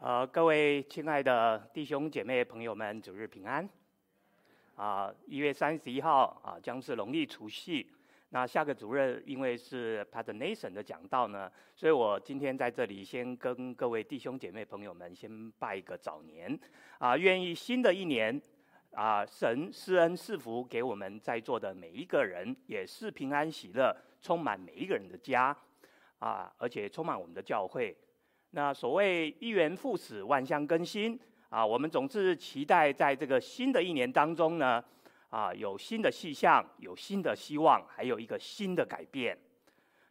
呃，各位亲爱的弟兄姐妹朋友们，主日平安。啊，一月三十一号啊，将是农历除夕。那下个主日因为是 Pastor Nathan 的讲道呢，所以我今天在这里先跟各位弟兄姐妹朋友们先拜一个早年。啊，愿意新的一年啊，神施恩赐福给我们在座的每一个人，也是平安喜乐，充满每一个人的家。啊，而且充满我们的教会。那所谓一元复始，万象更新啊！我们总是期待在这个新的一年当中呢，啊，有新的气象，有新的希望，还有一个新的改变。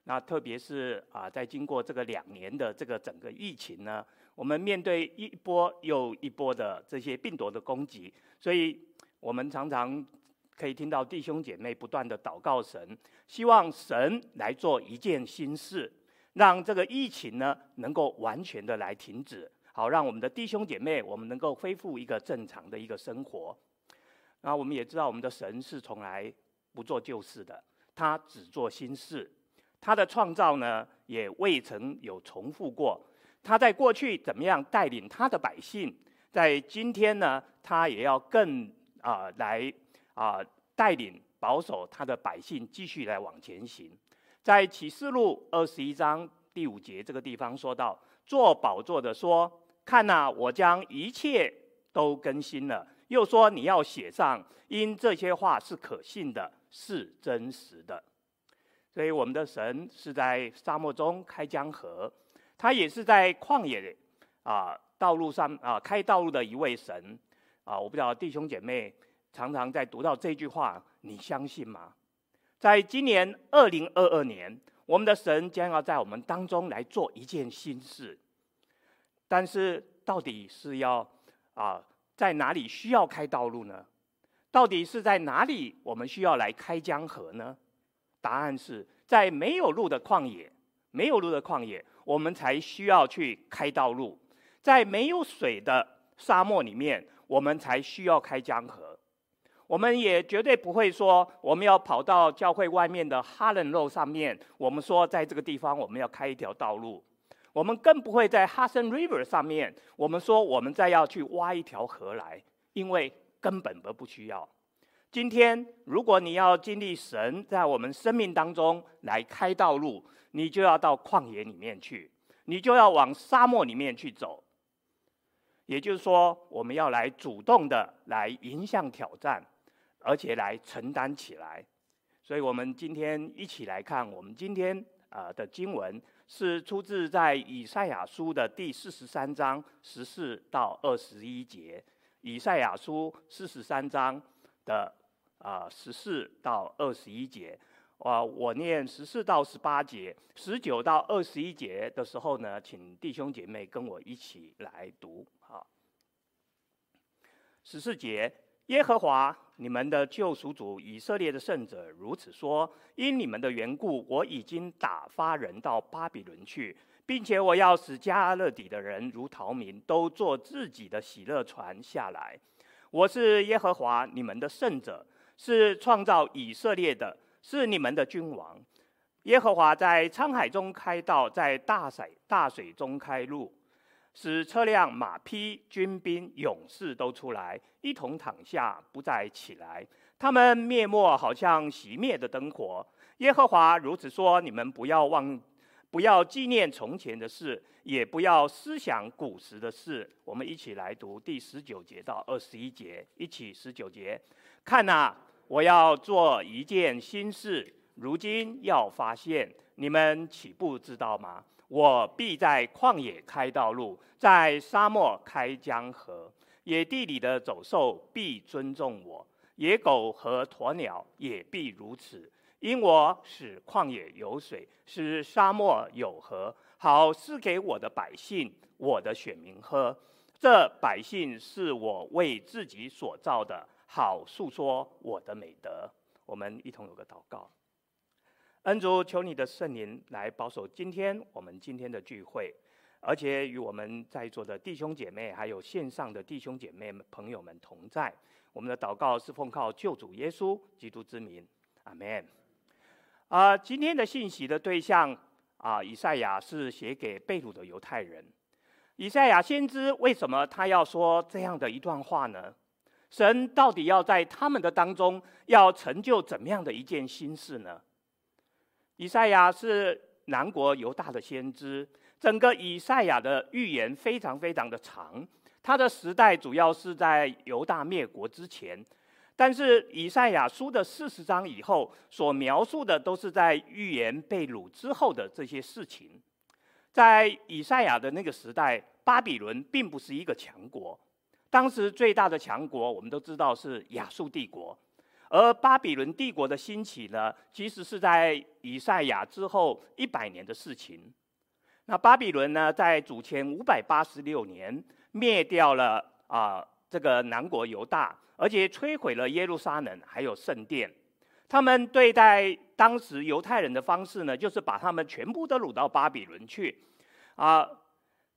那特别是啊，在经过这个两年的这个整个疫情呢，我们面对一波又一波的这些病毒的攻击，所以我们常常可以听到弟兄姐妹不断的祷告神，希望神来做一件新事。让这个疫情呢，能够完全的来停止，好，让我们的弟兄姐妹，我们能够恢复一个正常的一个生活。那我们也知道，我们的神是从来不做旧事的，他只做新事。他的创造呢，也未曾有重复过。他在过去怎么样带领他的百姓，在今天呢，他也要更啊、来啊、带领保守他的百姓，继续来往前行。在启示录二十一章第五节这个地方说到，坐宝座的说：“看呐，我将一切都更新了。”又说：“你要写上，因这些话是可信的，是真实的。”所以，我们的神是在沙漠中开江河，他也是在旷野啊道路上啊开道路的一位神啊。我不知道弟兄姐妹常常在读到这句话，你相信吗？在今年二零二二年，我们的神将要在我们当中来做一件新事。但是，到底是要啊，在哪里需要开道路呢？到底是在哪里我们需要来开江河呢？答案是在没有路的旷野，没有路的旷野，我们才需要去开道路。在没有水的沙漠里面，我们才需要开江河。我们也绝对不会说，我们要跑到教会外面的哈伦路上面，我们说在这个地方我们要开一条道路。我们更不会在 Hudson River 上面，我们说我们再要去挖一条河来，因为根本都不需要。今天，如果你要经历神在我们生命当中来开道路，你就要到旷野里面去，你就要往沙漠里面去走。也就是说，我们要来主动的来迎向挑战。而且来承担起来，所以我们今天一起来看，我们今天啊的经文是出自在以赛亚书的第四十三章十四到二十一节。以赛亚书四十三章的啊十四到二十一节，啊，我念十四到十八节，十九到二十一节的时候呢，请弟兄姐妹跟我一起来读。好，十四节。耶和华你们的救赎主以色列的圣者如此说：因你们的缘故，我已经打发人到巴比伦去，并且我要使迦勒底的人如逃民，都坐自己的喜乐船下来。我是耶和华你们的圣者，是创造以色列的，是你们的君王。耶和华在沧海中开道，在大水大水中开路。使车辆、马匹、军兵、勇士都出来，一同躺下，不再起来。他们灭没，好像熄灭的灯火。耶和华如此说：你们不要忘，不要纪念从前的事，也不要思想古时的事。我们一起来读第十九节到二十一节，一起十九节。看哪，我要做一件新事，如今要发现，你们岂不知道吗？我必在旷野开道路，在沙漠开江河。野地里的走兽必尊重我，野狗和鸵鸟也必如此。因我使旷野有水，使沙漠有河，好赐给我的百姓、我的选民喝。这百姓是我为自己所造的，好述说我的美德。我们一同有个祷告。恩主，求你的圣灵来保守今天我们今天的聚会，而且与我们在座的弟兄姐妹，还有线上的弟兄姐妹们朋友们同在。我们的祷告是奉靠救主耶稣基督之名，阿门。啊、今天的信息的对象啊，以赛亚是写给被掳的犹太人。以赛亚先知为什么他要说这样的一段话呢？神到底要在他们的当中要成就怎么样的一件新事呢？以赛亚是南国犹大的先知，整个以赛亚的预言非常非常的长，他的时代主要是在犹大灭国之前，但是以赛亚书的四十章以后所描述的都是在预言被掳之后的这些事情。在以赛亚的那个时代，巴比伦并不是一个强国。当时最大的强国，我们都知道是亚述帝国。而巴比伦帝国的兴起呢，其实是在以赛亚之后一百年的事情。那巴比伦呢，在主前五百八十六年灭掉了啊、这个南国犹大，而且摧毁了耶路撒冷还有圣殿。他们对待当时犹太人的方式呢，就是把他们全部都掳到巴比伦去。啊，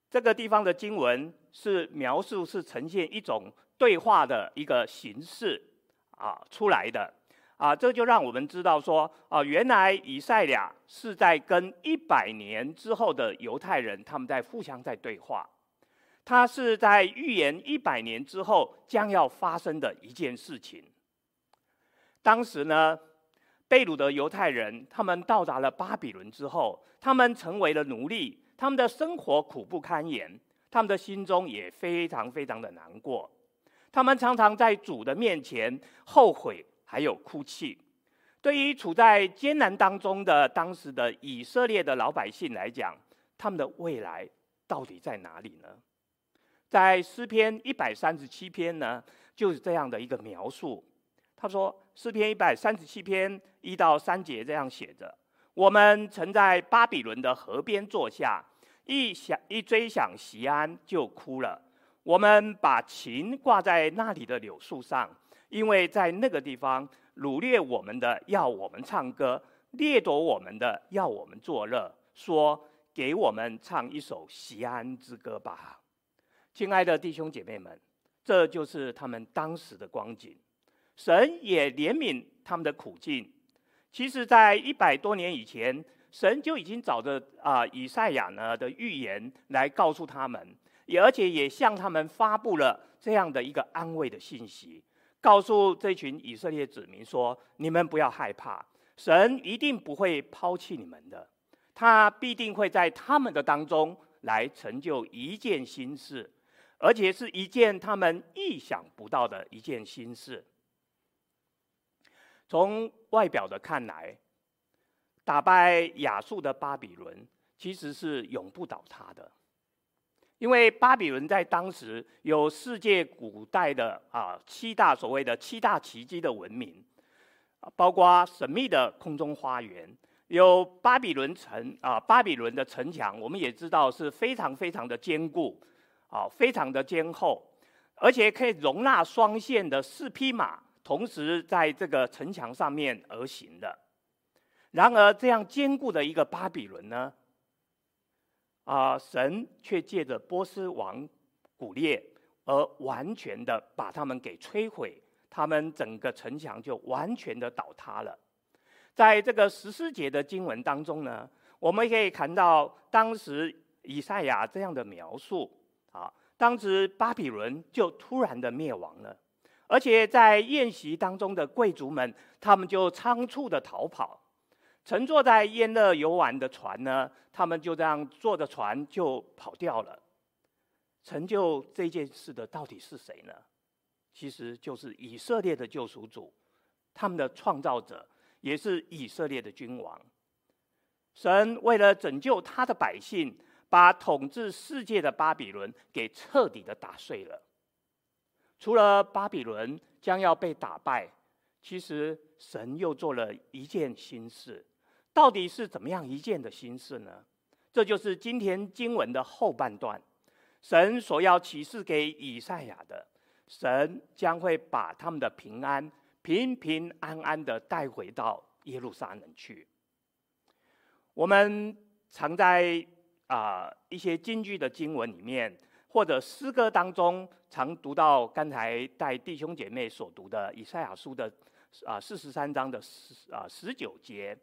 这个地方的经文是描述，是呈现一种对话的一个形式啊出来的啊，这就让我们知道说啊，原来以赛亚是在跟一百年之后的犹太人他们在互相在对话，他是在预言一百年之后将要发生的一件事情。当时呢，被掳的犹太人他们到达了巴比伦之后，他们成为了奴隶。他们的生活苦不堪言，他们的心中也非常非常的难过。他们常常在主的面前后悔，还有哭泣。对于处在艰难当中的当时的以色列的老百姓来讲，他们的未来到底在哪里呢？在诗篇一百三十七篇呢，就是这样的一个描述。他说，诗篇一百三十七篇一到三节这样写着：我们曾在巴比伦的河边坐下。一想一追想锡安就哭了。我们把琴挂在那里的柳树上，因为在那个地方掳掠我们的要我们唱歌，掠夺我们的要我们作乐，说给我们唱一首西安之歌吧。亲爱的弟兄姐妹们，这就是他们当时的光景。神也怜悯他们的苦境。其实，在一百多年以前。神就已经找着啊，以赛亚呢的预言来告诉他们，也而且也向他们发布了这样的一个安慰的信息，告诉这群以色列子民说：你们不要害怕，神一定不会抛弃你们的，他必定会在他们的当中来成就一件新事，而且是一件他们意想不到的一件新事。从外表的看来。打败亚述的巴比伦其实是永不倒塌的，因为巴比伦在当时有世界古代的啊七大所谓的七大奇迹的文明，包括神秘的空中花园，有巴比伦城啊，巴比伦的城墙，我们也知道是非常非常的坚固，啊，非常的坚厚，而且可以容纳双线的四匹马同时在这个城墙上面而行的。然而，这样坚固的一个巴比伦呢，啊，神却借着波斯王古列而完全的把他们给摧毁，他们整个城墙就完全的倒塌了。在这个十四节的经文当中呢，我们可以看到当时以赛亚这样的描述啊，当时巴比伦就突然的灭亡了，而且在宴席当中的贵族们，他们就仓促的逃跑。乘坐在宴乐游玩的船呢，他们就这样坐着船就跑掉了。成就这件事的到底是谁呢？其实就是以色列的救赎主，他们的创造者，也是以色列的君王。神为了拯救他的百姓，把统治世界的巴比伦给彻底的打碎了。除了巴比伦将要被打败，其实神又做了一件新事。到底是怎么样一件的心事呢？这就是今天经文的后半段，神所要启示给以赛亚的，神将会把他们的平安平平安安的带回到耶路撒冷去。我们常在啊、一些京剧的经文里面，或者诗歌当中，常读到刚才带弟兄姐妹所读的以赛亚书的啊四十三章的十啊十九节。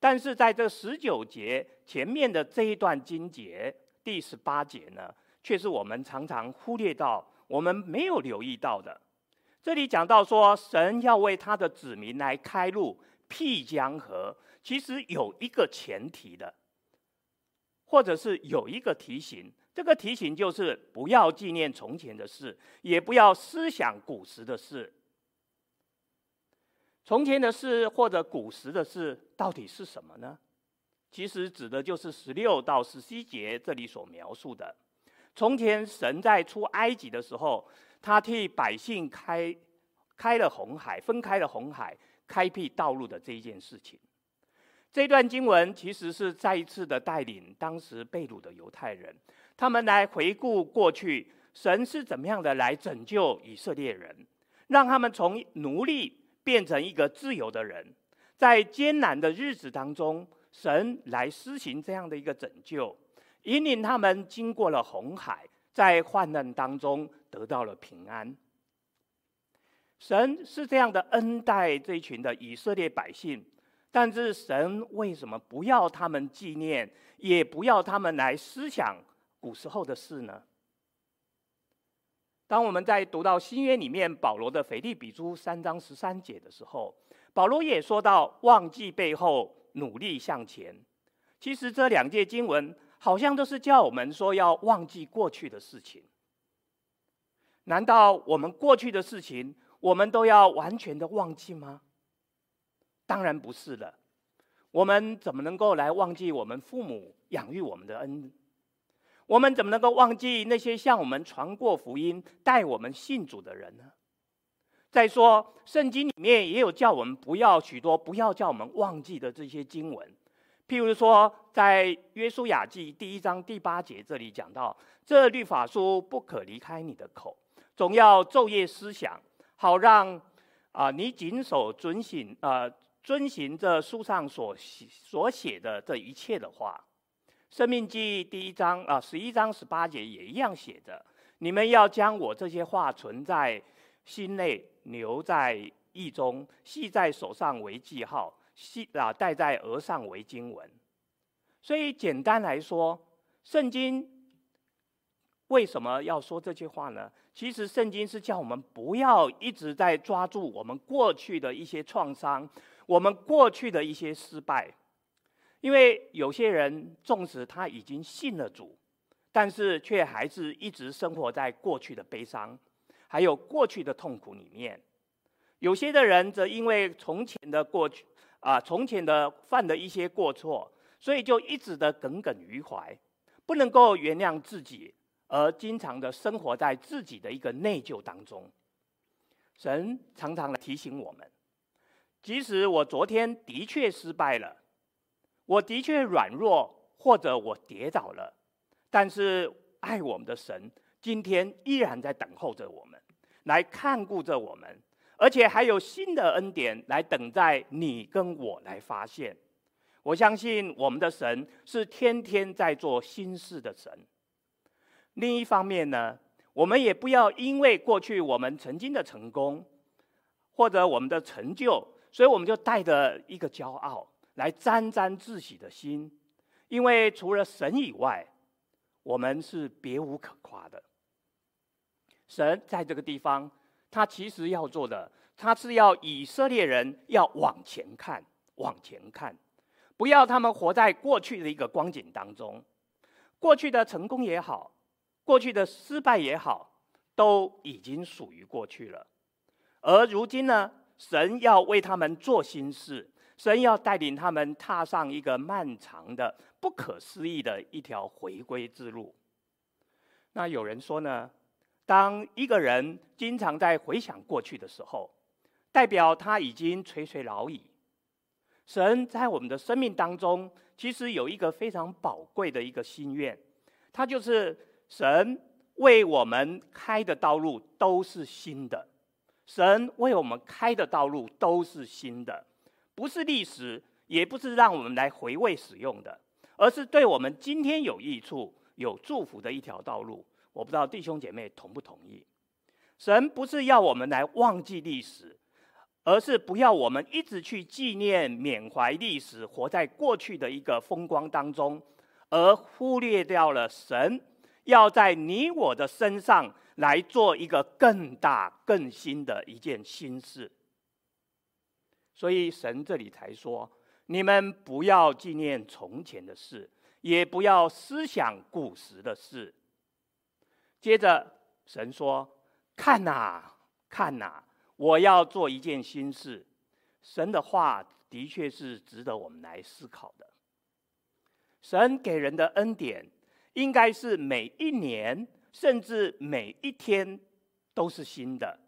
但是在这十九节前面的这一段经节第十八节呢，却是我们常常忽略到、我们没有留意到的。这里讲到说，神要为他的子民来开路、辟江河，其实有一个前提的，或者是有一个提醒。这个提醒就是不要纪念从前的事，也不要思想古时的事。从前的事或者古时的事到底是什么呢？其实指的就是十六到十七节这里所描述的。从前神在出埃及的时候，他替百姓开开了红海，分开了红海，开辟道路的这一件事情。这段经文其实是再一次的带领当时被掳的犹太人，他们来回顾过去，神是怎么样的来拯救以色列人，让他们从奴隶变成一个自由的人，在艰难的日子当中，神来施行这样的一个拯救，引领他们经过了红海，在患难当中得到了平安。神是这样的恩待这群的以色列百姓。但是神为什么不要他们纪念，也不要他们来思想古时候的事呢？当我们在读到新约里面保罗的腓立比书三章十三节的时候，保罗也说到忘记背后，努力向前。其实这两节经文好像都是叫我们说要忘记过去的事情。难道我们过去的事情，我们都要完全的忘记吗？当然不是了，我们怎么能够来忘记我们父母养育我们的恩？我们怎么能够忘记那些向我们传过福音、带我们信主的人呢？再说，圣经里面也有叫我们不要许多不要叫我们忘记的这些经文，譬如说，在约书亚记第一章第八节这里讲到：这律法书不可离开你的口，总要昼夜思想，好让啊、你谨守遵行啊。呃遵行这书上所写所写的这一切的话，《生命记》第一章啊十一章十八节也一样写着：你们要将我这些话存在心内，留在意中，系在手上为记号，系啊戴在额上为经文。所以简单来说，圣经为什么要说这句话呢？其实圣经是叫我们不要一直在抓住我们过去的一些创伤。我们过去的一些失败，因为有些人纵使他已经信了主，但是却还是一直生活在过去的悲伤，还有过去的痛苦里面。有些的人则因为从前的过去啊，从前的犯的一些过错，所以就一直的耿耿于怀，不能够原谅自己，而经常的生活在自己的一个内疚当中。神常常来提醒我们。即使我昨天的确失败了，我的确软弱，或者我跌倒了，但是爱我们的神今天依然在等候着我们，来看顾着我们，而且还有新的恩典来等待你跟我来发现。我相信我们的神是天天在做新事的神。另一方面呢，我们也不要因为过去我们曾经的成功，或者我们的成就。所以我们就带着一个骄傲来沾沾自喜的心，因为除了神以外，我们是别无可夸的。神在这个地方，他其实要做的，他是要以色列人要往前看，往前看，不要他们活在过去的一个光景当中，过去的成功也好，过去的失败也好，都已经属于过去了，而如今呢？神要为他们做新事，神要带领他们踏上一个漫长的、不可思议的一条回归之路。那有人说呢，当一个人经常在回想过去的时候，代表他已经垂垂老矣。神在我们的生命当中，其实有一个非常宝贵的一个心愿，他就是神为我们开的道路都是新的。神为我们开的道路都是新的，不是历史，也不是让我们来回味使用的，而是对我们今天有益处、有祝福的一条道路。我不知道弟兄姐妹同不同意？神不是要我们来忘记历史，而是不要我们一直去纪念、缅怀历史，活在过去的一个风光当中，而忽略掉了神要在你我的身上来做一个更大更新的一件新事。所以神这里才说：你们不要纪念从前的事，也不要思想古时的事。接着神说：看呐，看呐，我要做一件新事。神的话的确是值得我们来思考的。神给人的恩典，应该是每一年甚至每一天都是新的。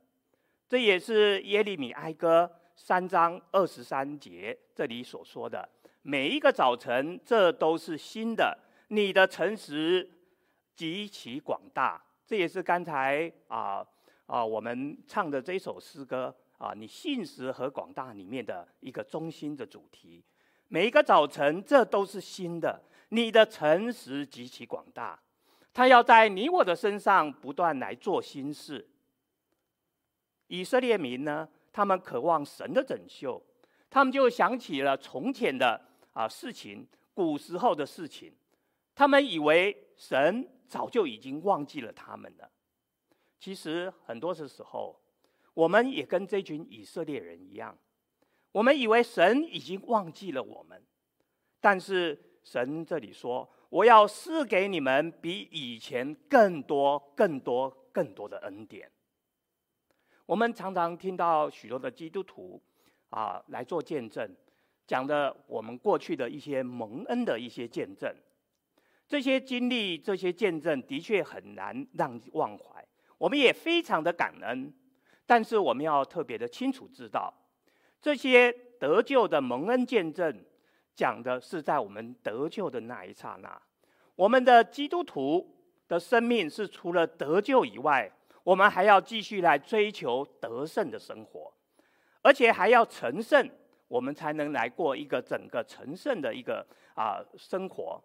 这也是耶利米哀歌三章二十三节这里所说的：每一个早晨，这都是新的。你的诚实极其广大。这也是刚才啊啊我们唱的这首诗歌。啊，你信实和广大里面的一个中心的主题，每一个早晨，这都是新的。你的诚实极其广大，他要在你我的身上不断来做新事。以色列民呢，他们渴望神的拯救，他们就想起了从前的啊事情，古时候的事情，他们以为神早就已经忘记了他们了。其实很多的时候。我们也跟这群以色列人一样，我们以为神已经忘记了我们，但是神这里说：“我要赐给你们比以前更多、更多、更多的恩典。”我们常常听到许多的基督徒啊来做见证，讲的我们过去的一些蒙恩的一些见证，这些经历、这些见证的确很难让忘怀，我们也非常的感恩。但是我们要特别的清楚知道，这些得救的蒙恩见证，讲的是在我们得救的那一刹那。我们的基督徒的生命是除了得救以外，我们还要继续来追求得胜的生活，而且还要成圣，我们才能来过一个整个成圣的一个啊生活。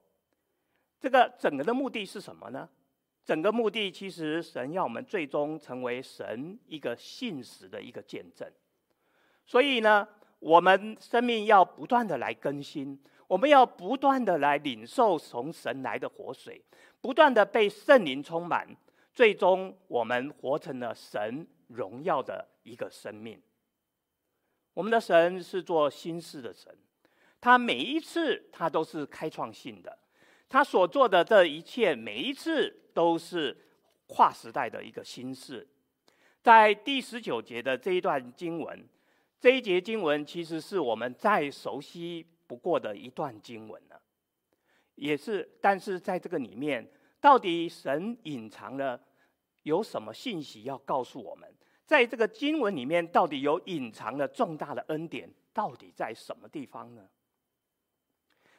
这个整个的目的是什么呢？整个目的其实，神要我们最终成为神一个信实的一个见证。所以呢，我们生命要不断的来更新，我们要不断的来领受从神来的活水，不断的被圣灵充满，最终我们活成了神荣耀的一个生命。我们的神是做新事的神，他每一次他都是开创性的。他所做的这一切，每一次都是跨时代的一个新事。在第十九节的这一段经文，这一节经文其实是我们再熟悉不过的一段经文了。也是，但是在这个里面，到底神隐藏了有什么信息要告诉我们？在这个经文里面，到底有隐藏了重大的恩典，到底在什么地方呢？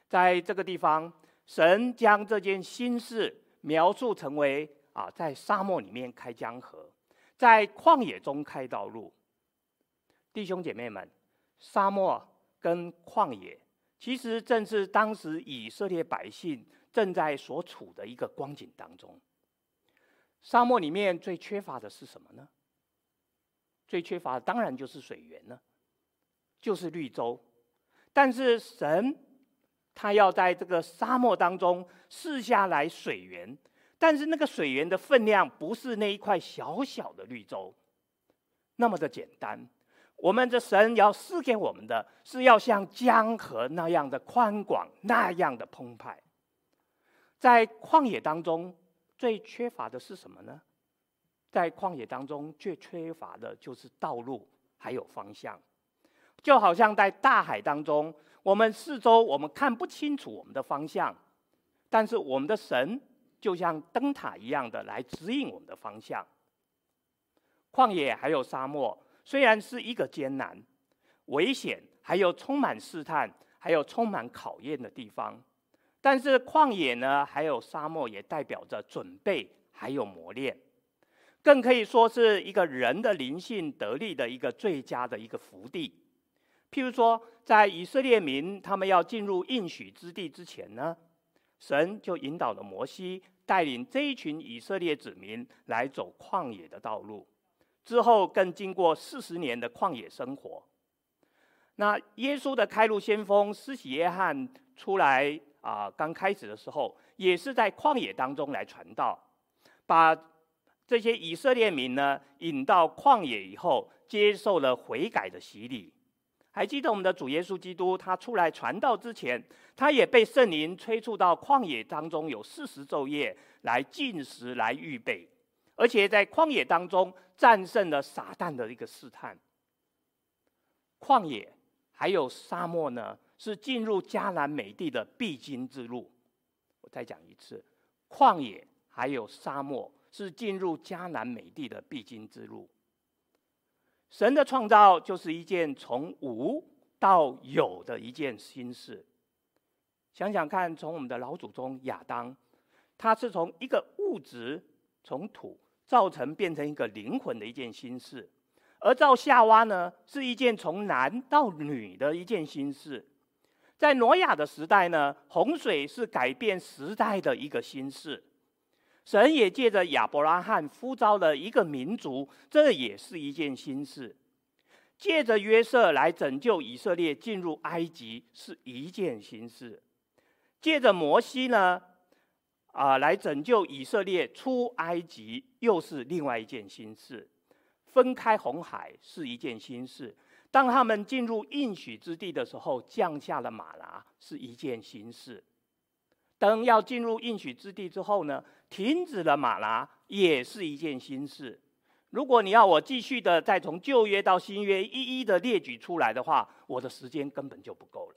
在这个地方。神将这件新事描述成为啊，在沙漠里面开江河，在旷野中开道路。弟兄姐妹们，沙漠跟旷野，其实正是当时以色列百姓正在所处的一个光景当中。沙漠里面最缺乏的是什么呢？最缺乏的当然就是水源了，就是绿洲。但是神。他要在这个沙漠当中赐下来水源，但是那个水源的分量不是那一块小小的绿洲那么的简单。我们的神要赐给我们的是要像江河那样的宽广，那样的澎湃。在旷野当中最缺乏的是什么呢？在旷野当中最缺乏的就是道路还有方向，就好像在大海当中。我们四周，我们看不清楚我们的方向，但是我们的神就像灯塔一样的来指引我们的方向。旷野还有沙漠，虽然是一个艰难、危险，还有充满试探，还有充满考验的地方，但是旷野呢，还有沙漠也代表着准备，还有磨练，更可以说是一个人的灵性得力的一个最佳的一个福地。譬如说，在以色列民他们要进入应许之地之前呢，神就引导了摩西，带领这一群以色列子民来走旷野的道路。之后更经过四十年的旷野生活。那耶稣的开路先锋施洗约翰出来啊，刚开始的时候，也是在旷野当中来传道，把这些以色列民呢引到旷野以后，接受了悔改的洗礼。还记得我们的主耶稣基督，他出来传道之前，他也被圣灵催促到旷野当中，有四十昼夜来进食来预备，而且在旷野当中战胜了撒旦的一个试探。旷野还有沙漠呢，是进入迦南美地的必经之路。我再讲一次，旷野还有沙漠是进入迦南美地的必经之路。神的创造就是一件从无到有的一件新事。想想看，从我们的老祖宗亚当，他是从一个物质从土造成变成一个灵魂的一件新事；而造夏娃呢，是一件从男到女的一件新事。在挪亚的时代呢，洪水是改变时代的一个新事。神也借着亚伯拉罕呼召了一个民族，这也是一件新事；借着约瑟来拯救以色列进入埃及，是一件新事；借着摩西呢，啊、来拯救以色列出埃及，又是另外一件新事；分开红海是一件新事；当他们进入应许之地的时候，降下了马拉，是一件新事。等要进入应许之地之后呢，停止了马拉，也是一件新事。如果你要我继续的再从旧约到新约一一的列举出来的话，我的时间根本就不够了。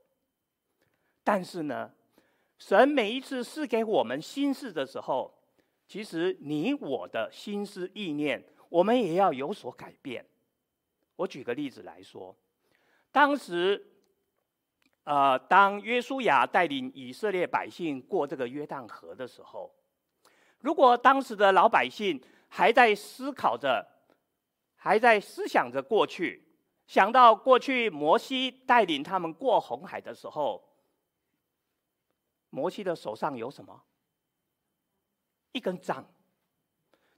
但是呢，神每一次赐给我们心事的时候，其实你我的心思意念，我们也要有所改变。我举个例子来说，当时。呃，当约书亚带领以色列百姓过这个约旦河的时候，如果当时的老百姓还在思考着，还在思想着过去，想到过去摩西带领他们过红海的时候，摩西的手上有什么？一根杖，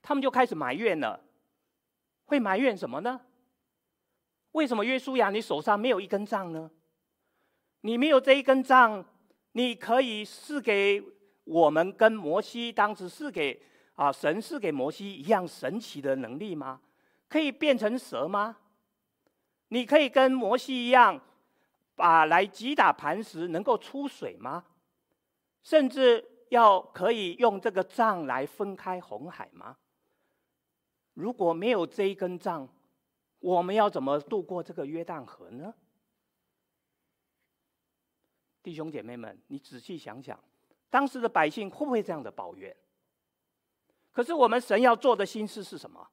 他们就开始埋怨了。会埋怨什么呢？为什么约书亚你手上没有一根杖呢？你没有这一根杖，你可以赐给我们跟摩西当时赐给啊神赐给摩西一样神奇的能力吗？可以变成蛇吗？你可以跟摩西一样，把来击打磐石能够出水吗？甚至要可以用这个杖来分开红海吗？如果没有这一根杖，我们要怎么渡过这个约旦河呢？弟兄姐妹们，你仔细想想，当时的百姓会不会这样的抱怨？可是我们神要做的心事是什么？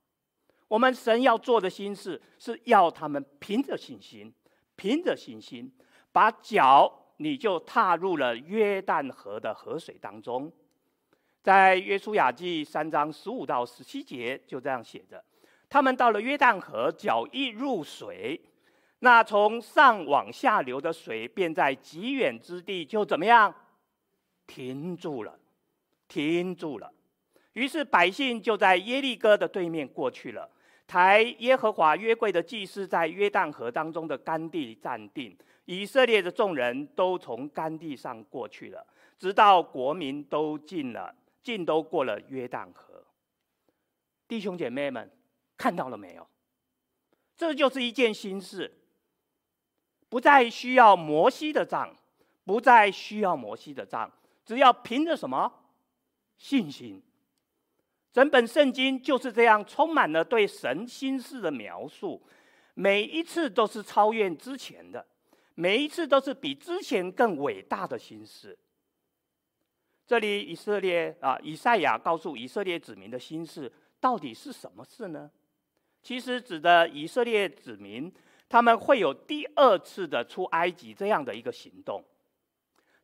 我们神要做的心事是要他们凭着信心，凭着信心，把脚你就踏入了约旦河的河水当中。在约书亚记三章十五到十七节就这样写着：他们到了约旦河，脚一入水。那从上往下流的水，便在极远之地就怎么样？停住了，停住了。于是百姓就在耶利哥的对面过去了。抬耶和华约柜的祭司在约旦河当中的干地站定。以色列的众人都从干地上过去了，直到国民都尽了，尽都过了约旦河。弟兄姐妹们，看到了没有？这就是一件新事。不再需要摩西的杖，不再需要摩西的杖，只要凭着什么信心？整本圣经就是这样，充满了对神心事的描述，每一次都是超越之前的，每一次都是比之前更伟大的心事。这里以色列啊，以赛亚告诉以色列子民的心事到底是什么事呢？其实指的以色列子民。他们会有第二次的出埃及这样的一个行动，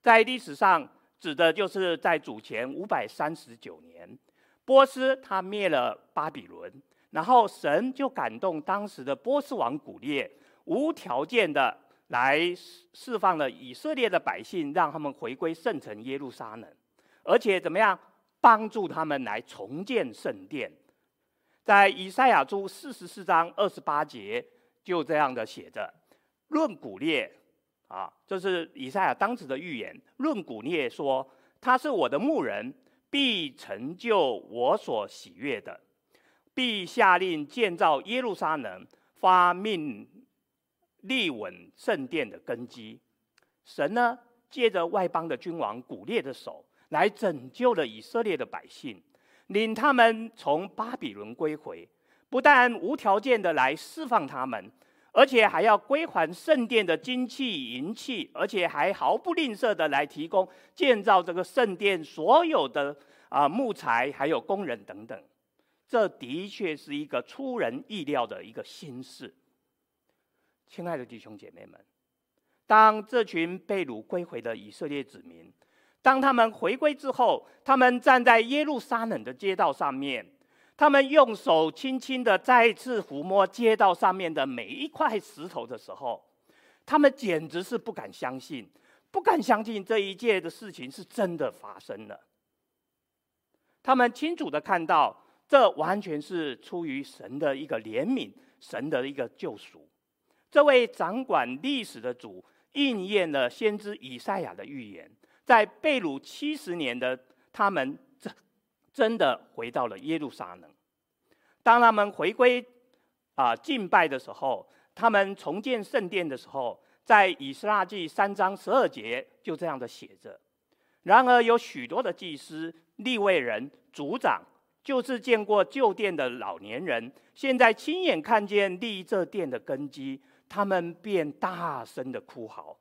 在历史上指的就是在主前五百三十九年，波斯他灭了巴比伦，然后神就感动当时的波斯王古列，无条件的来释放了以色列的百姓，让他们回归圣城耶路撒冷，而且怎么样帮助他们来重建圣殿，在以赛亚书四十四章二十八节。就这样的写着，论古列，啊，这是以赛亚当时的预言。论古列说，他是我的牧人，必成就我所喜悦的，必下令建造耶路撒冷，发命立稳圣殿的根基。神呢，借着外邦的君王古列的手，来拯救了以色列的百姓，领他们从巴比伦归回，不但无条件的来释放他们。而且还要归还圣殿的金器银器，而且还毫不吝啬的来提供建造这个圣殿所有的啊木材，还有工人等等。这的确是一个出人意料的一个新事。亲爱的弟兄姐妹们，当这群被掳归回的以色列子民，当他们回归之后，他们站在耶路撒冷的街道上面。他们用手轻轻的再次抚摸街道上面的每一块石头的时候，他们简直是不敢相信，不敢相信这一切的事情是真的发生了。他们清楚的看到，这完全是出于神的一个怜悯，神的一个救赎。这位掌管历史的主应验了先知以赛亚的预言，在被掳七十年的他们。真真的回到了耶路撒冷。当他们回归啊敬拜的时候，他们重建圣殿的时候，在以斯拉记三章十二节就这样的写着。然而有许多的祭司、立位人、族长，就是见过旧殿的老年人，现在亲眼看见立这殿的根基，他们便大声的哭嚎。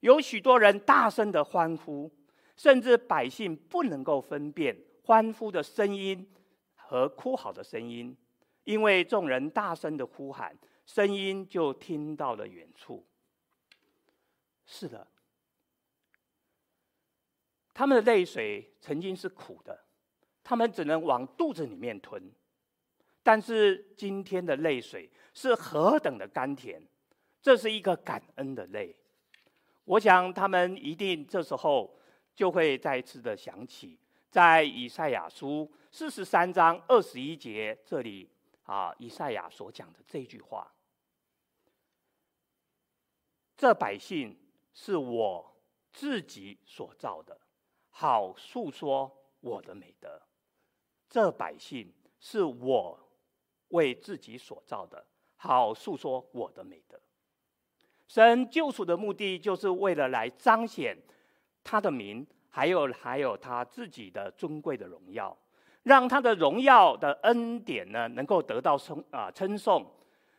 有许多人大声的欢呼，甚至百姓不能够分辨。欢呼的声音和哭嚎的声音，因为众人大声的呼喊，声音就听到了远处。是的，他们的泪水曾经是苦的，他们只能往肚子里面吞。但是今天的泪水是何等的甘甜，这是一个感恩的泪。我想他们一定这时候就会再次的想起。在以赛亚书四十三章二十一节这里啊，以赛亚所讲的这句话：“这百姓是我自己所造的，好述说我的美德。这百姓是我为自己所造的，好述说我的美德。神救赎的目的，就是为了来彰显他的名。”还有还有他自己的尊贵的荣耀，让他的荣耀的恩典呢，能够得到称啊称颂。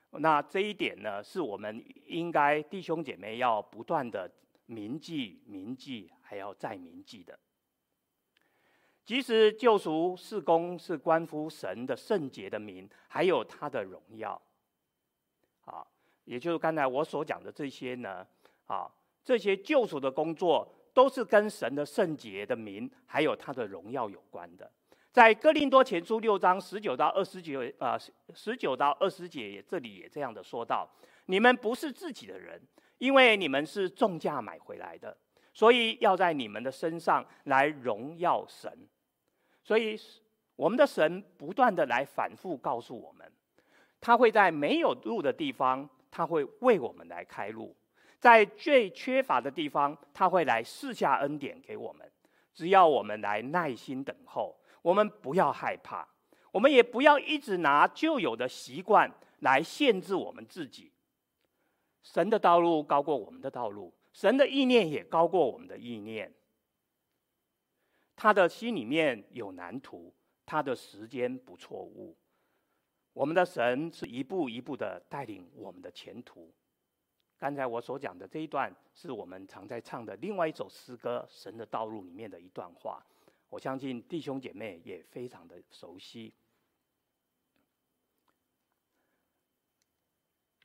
那这一点呢，是我们应该弟兄姐妹要不断的铭记、铭记，还要再铭记的。即使救赎事工是关乎神的圣洁的名，还有他的荣耀。也就是刚才我所讲的这些呢，啊，这些救赎的工作。都是跟神的圣洁的名，还有他的荣耀有关的。在哥林多前书六章十九到二十九啊，十九到二十节这里也这样的说道：你们不是自己的人，因为你们是重价买回来的，所以要在你们的身上来荣耀神。所以我们的神不断的来反复告诉我们，他会在没有路的地方，他会为我们来开路。在最缺乏的地方，他会来赐下恩典给我们。只要我们来耐心等候，我们不要害怕，我们也不要一直拿旧有的习惯来限制我们自己。神的道路高过我们的道路，神的意念也高过我们的意念。他的心里面有蓝图，他的时间不错误。我们的神是一步一步的带领我们的前途。刚才我所讲的这一段，是我们常在唱的另外一首诗歌《神的道路》里面的一段话。我相信弟兄姐妹也非常的熟悉。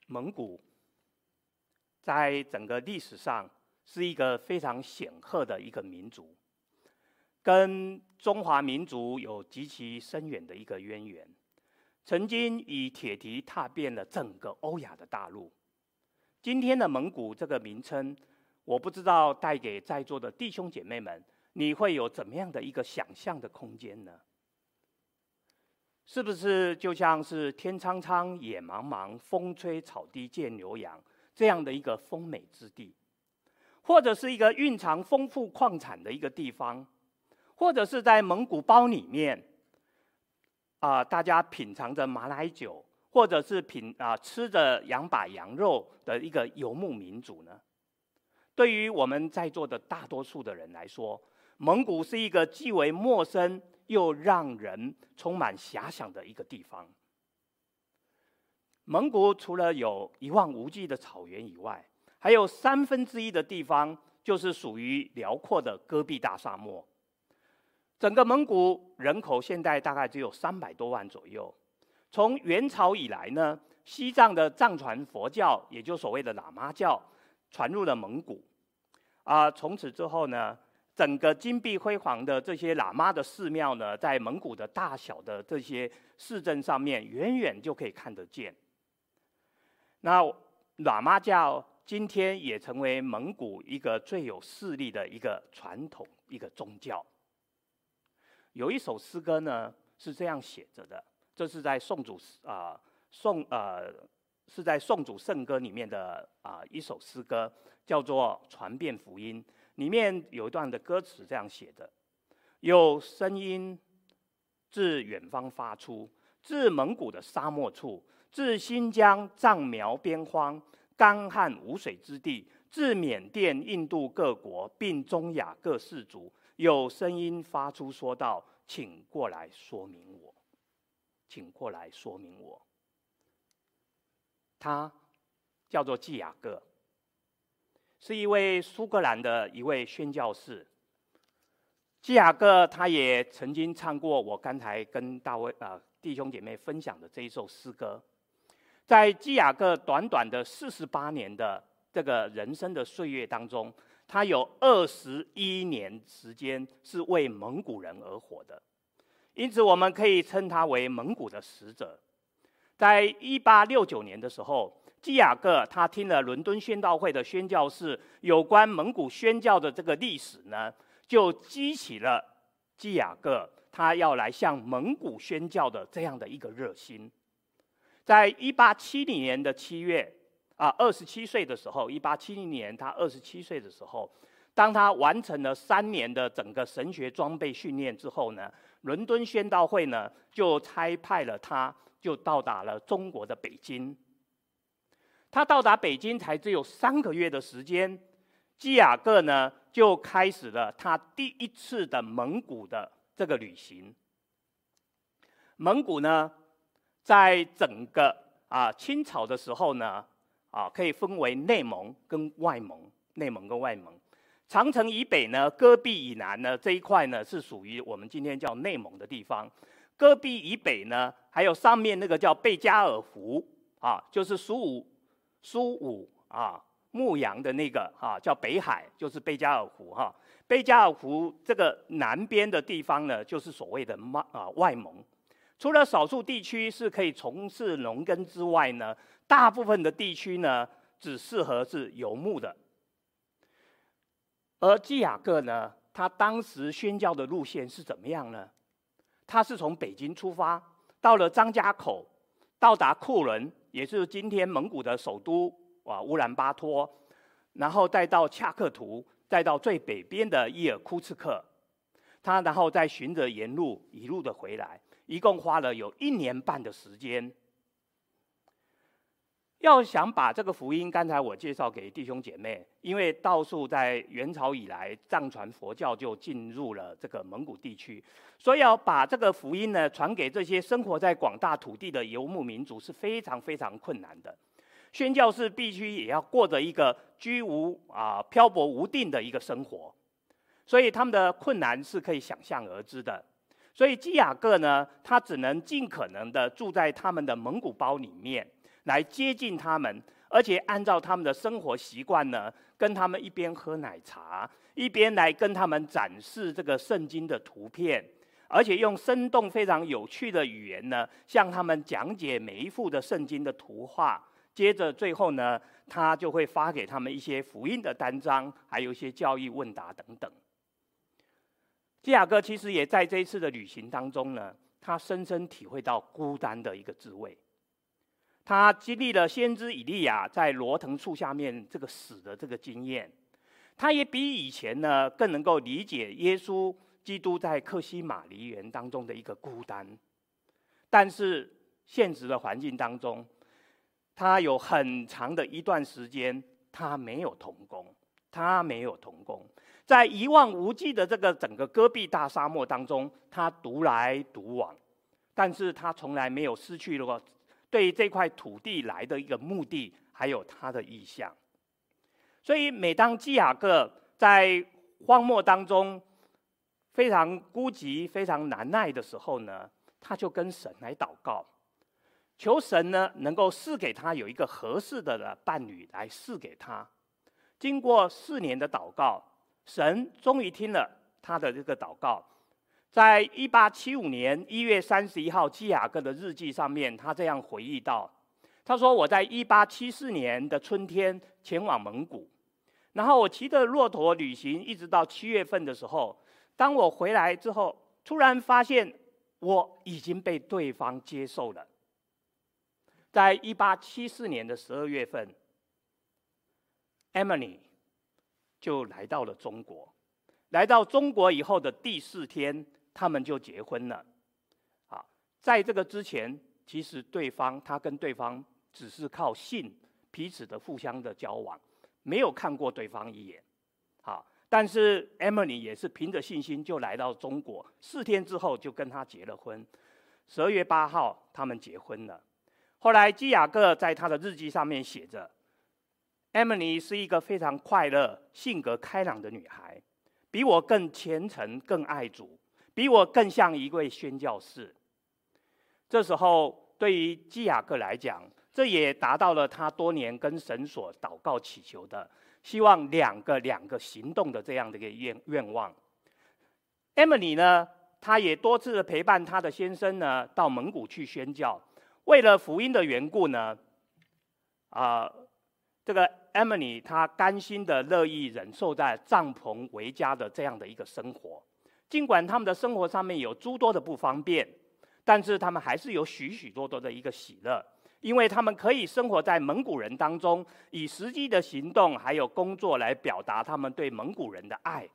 蒙古在整个历史上是一个非常显赫的一个民族，跟中华民族有极其深远的一个渊源，曾经以铁蹄踏遍了整个欧亚的大陆。今天的蒙古这个名称，我不知道带给在座的弟兄姐妹们，你会有怎么样的一个想象的空间呢？是不是就像是天苍苍，野茫茫，风吹草低见牛羊，这样的一个丰美之地，或者是一个蕴藏丰富矿产的一个地方，或者是在蒙古包里面，啊、大家品尝着马奶酒，或者是品啊、吃着羊把羊肉的一个游牧民族呢？对于我们在座的大多数的人来说，蒙古是一个既为陌生又让人充满遐想的一个地方。蒙古除了有一望无际的草原以外，还有三分之一的地方就是属于辽阔的戈壁大沙漠。整个蒙古人口现在大概只有三百多万左右。从元朝以来呢，西藏的藏传佛教，也就所谓的喇嘛教，传入了蒙古。啊，从此之后呢，整个金碧辉煌的这些喇嘛的寺庙呢，在蒙古的大小的这些市镇上面，远远就可以看得见。那喇嘛教今天也成为蒙古一个最有势力的一个传统一个宗教。有一首诗歌呢是这样写着的，这是在宋祖啊宋呃是在宋祖圣歌里面的啊一首诗歌，叫做《传遍福音》。里面有一段的歌词这样写的：有声音自远方发出，自蒙古的沙漠处。自新疆藏苗边荒干旱无水之地，自缅甸印度各国并中亚各氏族，有声音发出说道：“请过来说明我，请过来说明我。”他叫做季雅各，是一位苏格兰的一位宣教士。季雅各他也曾经唱过我刚才跟大卫啊弟兄姐妹分享的这一首诗歌。在季雅各短短的四十八年的这个人生的岁月当中，他有二十一年时间是为蒙古人而活的，因此我们可以称他为蒙古的使者。在一八六九年的时候，基雅各他听了伦敦宣道会的宣教士有关蒙古宣教的这个历史呢，就激起了基雅各他要来向蒙古宣教的这样的一个热心。在一八七零年的七月，啊，二十七岁的时候，一八七零年他二十七岁的时候，当他完成了三年的整个神学装备训练之后呢，伦敦宣道会呢就差派了他，就到达了中国的北京。他到达北京才只有三个月的时间，基雅各呢就开始了他第一次的蒙古的这个旅行。蒙古呢，在整个啊清朝的时候呢，啊可以分为内蒙跟外蒙，内蒙跟外蒙。长城以北呢，戈壁以南呢这一块呢是属于我们今天叫内蒙的地方。戈壁以北呢，还有上面那个叫贝加尔湖啊，就是苏武苏武啊牧羊的那个啊叫北海，就是贝加尔湖哈。贝加尔湖这个南边的地方呢，就是所谓的外啊外蒙。除了少数地区是可以从事农耕之外呢，大部分的地区呢，只适合是游牧的。而基雅各呢，他当时宣教的路线是怎么样呢？他是从北京出发，到了张家口，到达库伦，也是今天蒙古的首都啊乌兰巴托，然后再到恰克图，再到最北边的伊尔库茨克，他然后再循着沿路一路的回来。一共花了有一年半的时间。要想把这个福音，刚才我介绍给弟兄姐妹，因为道术在元朝以来，藏传佛教就进入了这个蒙古地区，所以要把这个福音呢传给这些生活在广大土地的游牧民族是非常非常困难的。宣教士必须也要过着一个居无啊漂泊无定的一个生活，所以他们的困难是可以想象而知的。所以基雅各呢，他只能尽可能的住在他们的蒙古包里面，来接近他们，而且按照他们的生活习惯呢，跟他们一边喝奶茶，一边来跟他们展示这个圣经的图片，而且用生动非常有趣的语言呢，向他们讲解每一幅的圣经的图画。接着最后呢，他就会发给他们一些福音的单张，还有一些教育问答等等。基雅哥其实也在这一次的旅行当中呢，他深深体会到孤单的一个滋味。他经历了先知以利亚在罗腾树下面这个死的这个经验，他也比以前呢更能够理解耶稣基督在克西马尼园当中的一个孤单。但是现实的环境当中，他有很长的一段时间他没有同工，他没有同工，在一望无际的这个整个戈壁大沙漠当中，他独来独往。但是他从来没有失去过对这块土地来的一个目的，还有他的意向。所以每当基雅各在荒漠当中非常孤寂、非常难耐的时候呢，他就跟神来祷告，求神呢能够赐给他有一个合适的的伴侣来赐给他。经过四年的祷告，神终于听了他的这个祷告。在一八七五年一月三十一号，基雅各的日记上面，他这样回忆道：“他说，我在一八七四年的春天前往蒙古，然后我骑着骆驼旅行，一直到七月份的时候，当我回来之后，突然发现我已经被对方接受了。在一八七四年的十二月份，Emily 就来到了中国。来到中国以后的第四天。”他们就结婚了，啊，在这个之前，其实对方他跟对方只是靠信彼此的互相的交往，没有看过对方一眼，好，但是 Emily 也是凭着信心就来到中国，四天之后就跟他结了婚，十二月八号他们结婚了。后来基雅各在他的日记上面写着，Emily 是一个非常快乐、性格开朗的女孩，比我更虔诚、更爱主。比我更像一位宣教士。这时候，对于基雅各来讲，这也达到了他多年跟神所祷告祈求的，希望两个两个行动的这样的一个愿愿望。Emily 呢，她也多次陪伴她的先生呢到蒙古去宣教，为了福音的缘故呢，啊、这个 Emily 她甘心的乐意忍受在帐篷为家的这样的一个生活。尽管他们的生活上面有诸多的不方便，但是他们还是有许许多多的一个喜乐，因为他们可以生活在蒙古人当中，以实际的行动还有工作来表达他们对蒙古人的爱。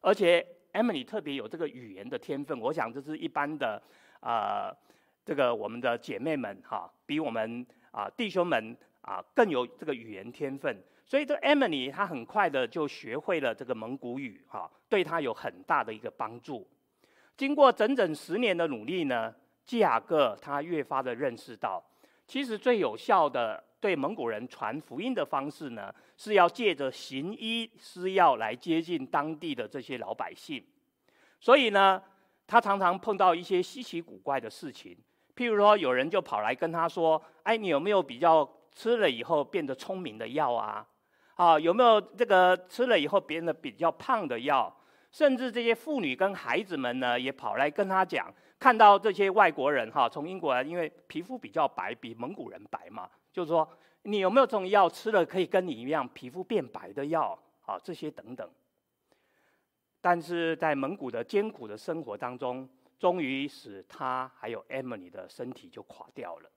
而且 Emily 特别有这个语言的天分，我想这是一般的、呃，这个我们的姐妹们哈，比我们啊、弟兄们啊更有这个语言天分。所以这 Emily 她很快的就学会了这个蒙古语，哈，对她有很大的一个帮助。经过整整十年的努力呢，基雅各他越发的认识到，其实最有效的对蒙古人传福音的方式呢，是要借着行医施药来接近当地的这些老百姓。所以呢，他常常碰到一些稀奇古怪的事情，譬如说有人就跑来跟他说：“哎，你有没有比较吃了以后变得聪明的药啊？”啊，有没有这个吃了以后变得比较胖的药？甚至这些妇女跟孩子们呢，也跑来跟他讲，看到这些外国人哈，从英国来，因为皮肤比较白，比蒙古人白嘛，就是说你有没有这种药吃了可以跟你一样皮肤变白的药？啊，这些等等。但是在蒙古的艰苦的生活当中，终于使他还有 Emily 的身体就垮掉了。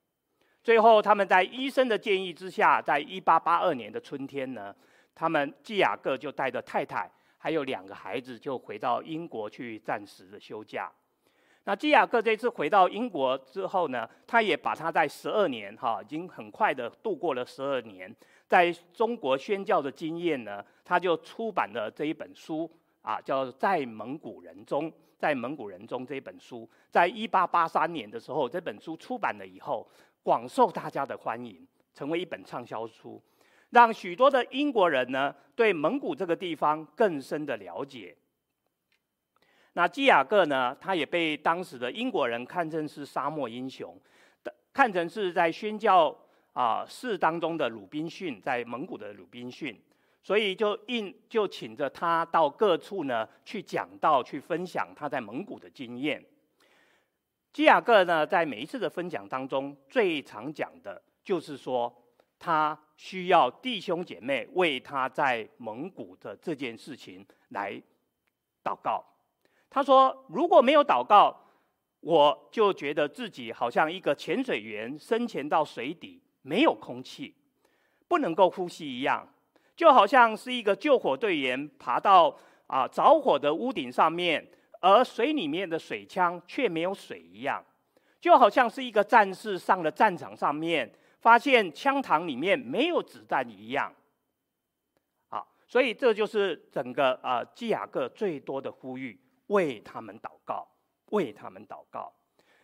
最后，他们在医生的建议之下，在一八八二年的春天呢，他们基雅各就带着太太还有两个孩子，就回到英国去暂时的休假。那基雅各这次回到英国之后呢，他也把他在十二年哈，已经很快的度过了十二年，在中国宣教的经验呢，他就出版了这一本书啊，叫《在蒙古人中》。在蒙古人中这本书，在一八八三年的时候，这本书出版了以后。广受大家的欢迎，成为一本畅销书，让许多的英国人呢对蒙古这个地方更深的了解。那基雅各呢，他也被当时的英国人看成是沙漠英雄，看成是在宣教啊士当中的鲁滨逊，在蒙古的鲁滨逊，所以就应就请着他到各处呢去讲道，去分享他在蒙古的经验。基雅各呢，在每一次的分享当中，最常讲的就是说，他需要弟兄姐妹为他在蒙古的这件事情来祷告。他说，如果没有祷告，我就觉得自己好像一个潜水员深潜到水底，没有空气，不能够呼吸一样，就好像是一个救火队员爬到啊着火的屋顶上面，而水里面的水枪却没有水一样，就好像是一个战士上了战场上面，发现枪膛里面没有子弹一样。啊，所以这就是整个啊基雅各最多的呼吁，为他们祷告。为他们祷告。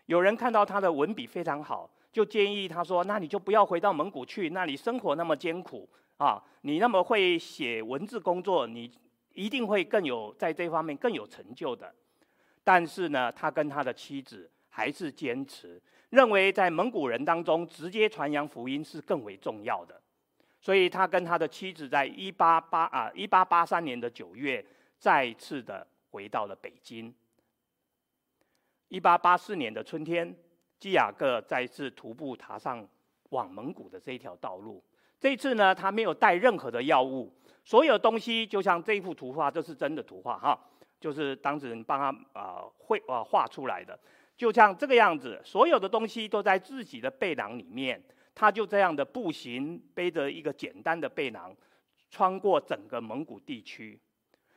有人看到他的文笔非常好，就建议他说：“那你就不要回到蒙古去，那里生活那么艰苦啊！你那么会写文字工作，你一定会更有在这方面更有成就的。”但是呢，他跟他的妻子还是坚持，认为在蒙古人当中直接传扬福音是更为重要的。所以他跟他的妻子在一八八啊一八八三年的九月，再次的回到了北京。一八八四年的春天，基雅各再次徒步踏上往蒙古的这一条道路。这次呢，他没有带任何的药物，所有东西就像这一幅图画，这是真的图画哈，就是当事人帮他啊绘啊画出来的，就像这个样子，所有的东西都在自己的背囊里面。他就这样的步行，背着一个简单的背囊，穿过整个蒙古地区。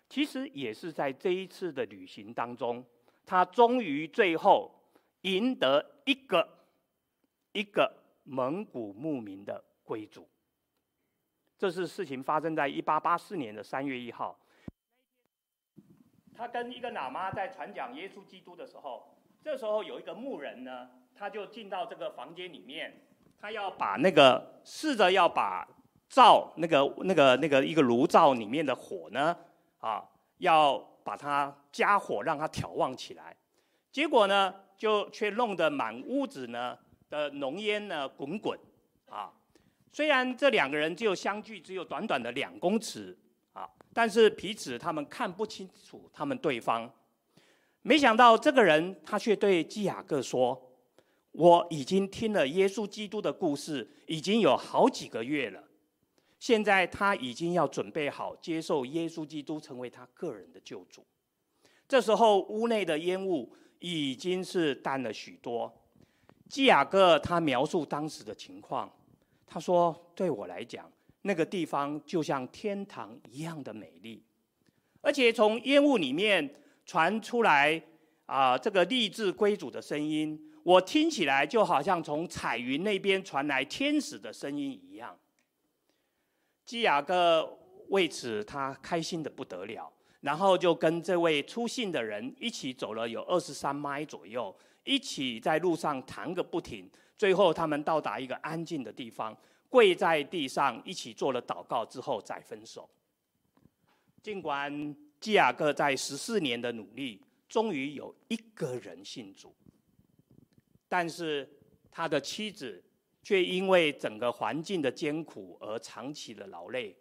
其实也是在这一次的旅行当中。他终于最后赢得一个一个蒙古牧民的归主。这是事情发生在一八八四年的三月一号。他跟一个喇嘛在传讲耶稣基督的时候，这时候有一个牧人呢，他就进到这个房间里面，他要把那个试着要把灶那个那个那个一个炉灶里面的火呢，啊，要。把它加火，让它挑旺起来，结果呢，就却弄得满屋子呢的浓烟呢滚滚啊！虽然这两个人就相距只有短短的两公尺，但是彼此他们看不清楚他们对方。没想到这个人他却对基雅各说：“我已经听了耶稣基督的故事，已经有好几个月了。”现在他已经要准备好接受耶稣基督成为他个人的救主。这时候屋内的烟雾已经是淡了许多。基雅各他描述当时的情况，他说：“对我来讲，那个地方就像天堂一样的美丽，而且从烟雾里面传出来啊，这个立志归主的声音，我听起来就好像从彩云那边传来天使的声音一样。”基雅各为此他开心的不得了，然后就跟这位出信的人一起走了有二十三迈左右，一起在路上谈个不停。最后他们到达一个安静的地方，跪在地上一起做了祷告之后再分手。尽管基雅各在十四年的努力，终于有一个人信主，但是他的妻子。却因为整个环境的艰苦而长期的劳累，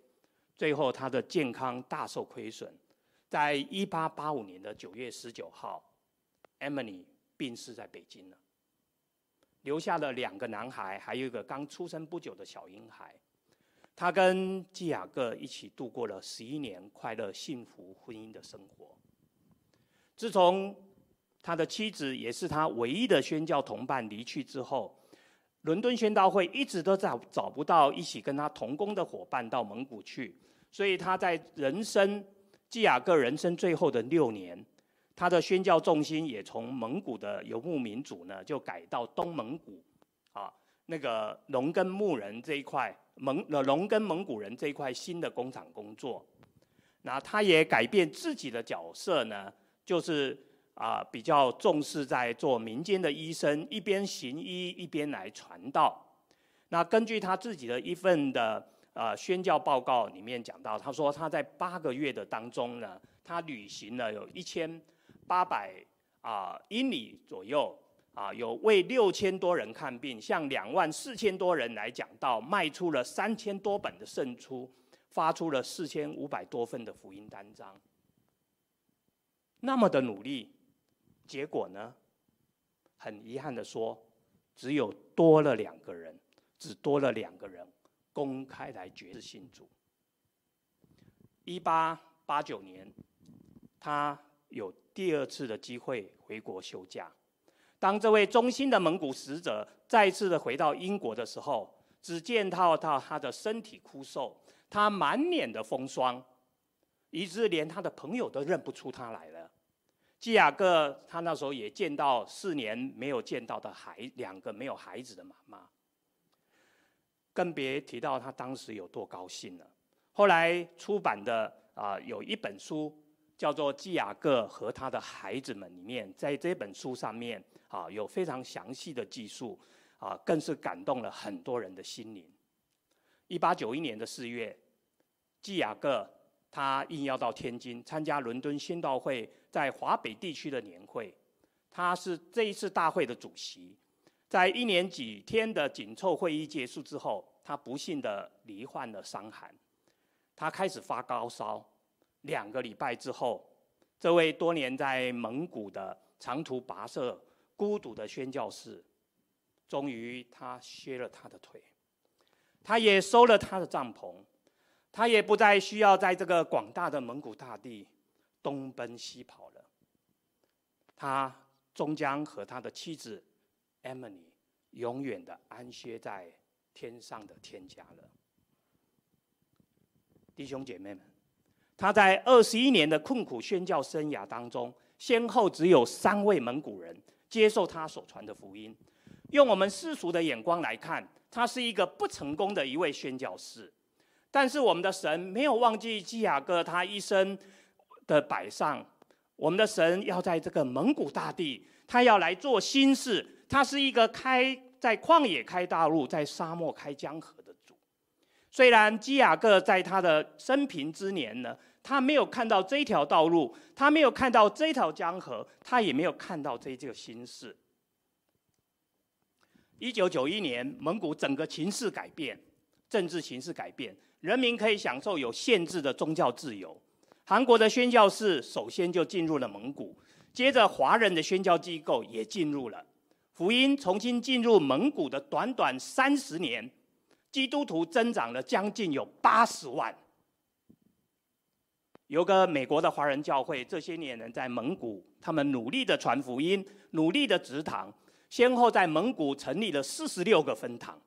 最后他的健康大受亏损。在一八八五年的九月十九号，Emily 病逝在北京了，留下了两个男孩，还有一个刚出生不久的小婴孩。他跟基雅各一起度过了十一年快乐幸福婚姻的生活。自从他的妻子也是他唯一的宣教同伴离去之后，伦敦宣道会一直都找找不到一起跟他同工的伙伴到蒙古去，所以他在人生基雅各人生最后的六年，他的宣教重心也从蒙古的游牧民族呢，就改到东蒙古，啊，那个农耕牧人这一块蒙呃农耕蒙古人这一块新的工厂工作，那他也改变自己的角色呢，就是。啊，比较重视在做民间的医生，一边行医一边来传道。那根据他自己的一份的呃宣教报告里面讲到，他说他在八个月的当中呢，他旅行了有一千八百啊英里左右啊，有为六千多人看病，向两万四千多人来讲道，卖出了三千多本的圣书，发出了四千五百多份的福音单张。那么的努力。结果呢？很遗憾的说，只有多了两个人，只多了两个人公开来决志信主。一八八九年，他有第二次的机会回国休假。当这位忠心的蒙古使者再次的回到英国的时候，只见到他他的身体枯瘦，他满脸的风霜，以致连他的朋友都认不出他来了。基亚各他那时候也见到四年没有见到的孩两个没有孩子的妈妈，更别提到他当时有多高兴了。后来出版的啊、有一本书叫做《济亚各和他的孩子们》里面，在这本书上面啊、有非常详细的记述啊、更是感动了很多人的心灵。一八九一年的四月，济亚各他应邀到天津参加伦敦宣道会在华北地区的年会，他是这一次大会的主席。在一年几天的紧凑会议结束之后，他不幸的罹患了伤寒。他开始发高烧，两个礼拜之后，这位多年在蒙古的长途跋涉、孤独的宣教士，终于他歇了他的腿，他也收了他的帐篷，他也不再需要在这个广大的蒙古大地东奔西跑了。他终将和他的妻子 Emily 永远的安歇在天上的天家了。弟兄姐妹们，他在二十一年的困苦宣教生涯当中，先后只有三位蒙古人接受他所传的福音。用我们世俗的眼光来看，他是一个不成功的一位宣教士。但是我们的神没有忘记基亚各他一生的摆上。我们的神要在这个蒙古大地，他要来做新事。他是一个开在旷野开大路，在沙漠开江河的主。虽然基亚各在他的生平之年呢，他没有看到这条道路，他没有看到这条江河，他也没有看到这这个新事。一九九一年，蒙古整个情势改变，政治形势改变，人民可以享受有限制的宗教自由。韩国的宣教士首先就进入了蒙古，接着华人的宣教机构也进入了，福音重新进入蒙古的短短三十年。基督徒增长了将近有八十万。有个美国的华人教会，这些年人在蒙古，他们努力的传福音，努力的植堂，先后在蒙古成立了四十六个分堂。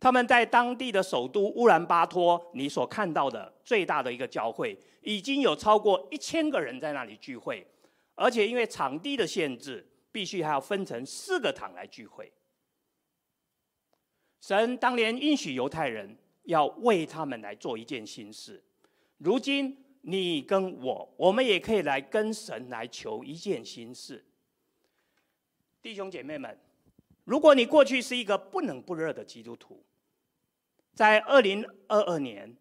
他们在当地的首都乌兰巴托，你所看到的最大的一个教会，已经有超过一千个人在那里聚会，而且因为场地的限制，必须还要分成四个堂来聚会。神当年应许犹太人要为他们来做一件新事，如今你跟我，我们也可以来跟神来求一件心事。弟兄姐妹们，如果你过去是一个不冷不热的基督徒，在二零二二年，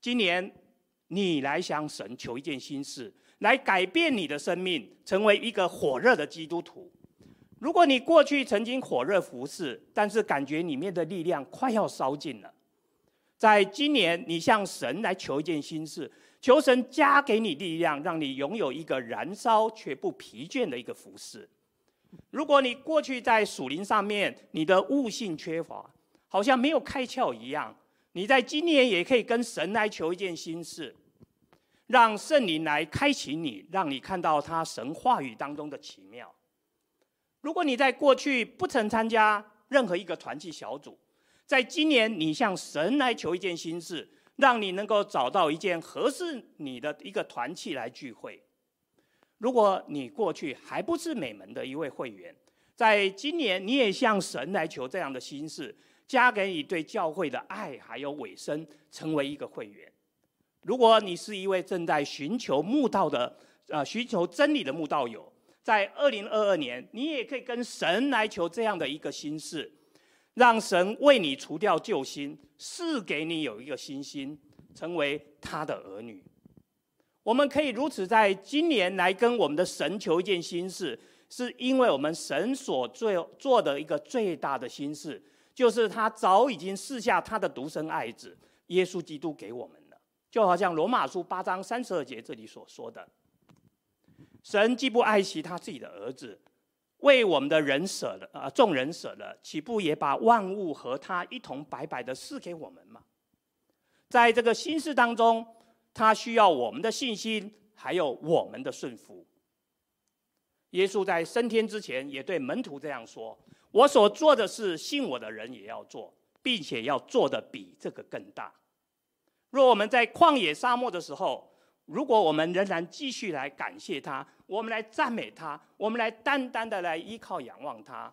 今年你来向神求一件心事，来改变你的生命，成为一个火热的基督徒。如果你过去曾经火热服侍，但是感觉里面的力量快要烧尽了，在今年你向神来求一件心事，求神加给你力量，让你拥有一个燃烧却不疲倦的一个服侍。如果你过去在属灵上面你的悟性缺乏，好像没有开窍一样，你在今年也可以跟神来求一件心事，让圣灵来开启你，让你看到他神话语当中的奇妙。如果你在过去不曾参加任何一个团契小组，在今年你向神来求一件心事，让你能够找到一件合适你的一个团契来聚会。如果你过去还不是美门的一位会员，在今年你也向神来求这样的心事，加给你对教会的爱还有委身，成为一个会员。如果你是一位正在寻求慕道的，呃，寻求真理的慕道友。在二零二二年，你也可以跟神来求这样的一个心事，让神为你除掉旧心，赐给你有一个新心，成为他的儿女。我们可以如此在今年来跟我们的神求一件心事，是因为我们神所做做的一个最大的心事，就是他早已经赐下他的独生爱子耶稣基督给我们了，就好像罗马书八章三十二节这里所说的。神既不爱惜他自己的儿子，为我们的人舍了啊，众人舍了，岂不也把万物和他一同白白的赐给我们吗？在这个新事当中，他需要我们的信心，还有我们的顺服。耶稣在升天之前也对门徒这样说：“我所做的事，信我的人也要做，并且要做得比这个更大。”若我们在旷野沙漠的时候，如果我们仍然继续来感谢他，我们来赞美他，我们来单单的来依靠仰望他，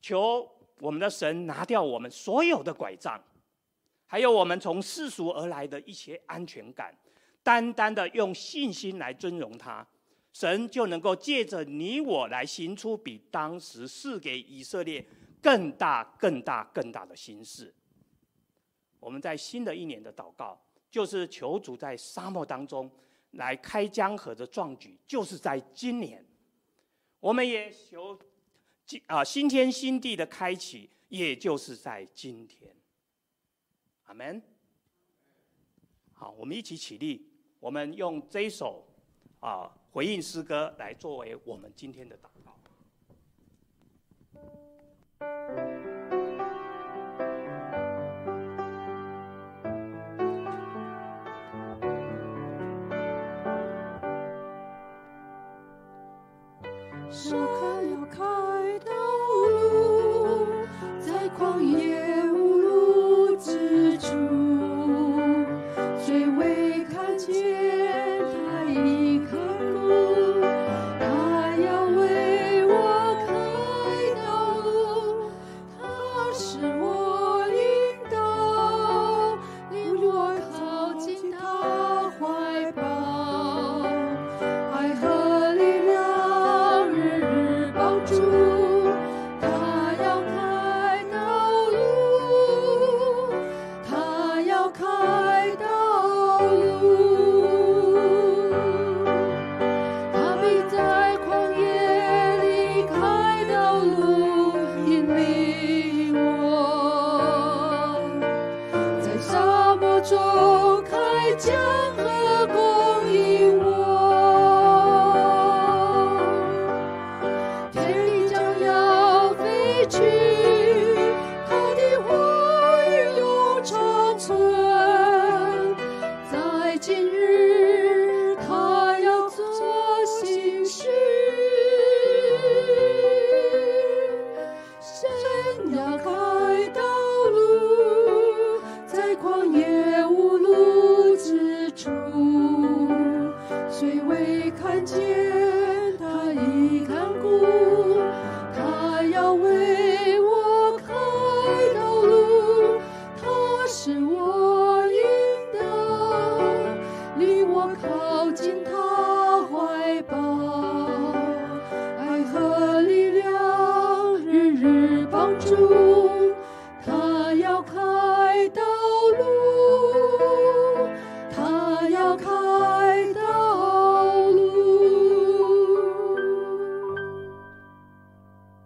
求我们的神拿掉我们所有的拐杖，还有我们从世俗而来的一些安全感，单单的用信心来尊荣他，神就能够借着你我来行出比当时赐给以色列更大、更大、更大的心事。我们在新的一年的祷告，就是求主在沙漠当中来开江河的壮举，就是在今年。我们也求啊新天新地的开启，也就是在今天。阿门。好，我们一起起立，我们用这一首啊回应诗歌来作为我们今天的祷告。时刻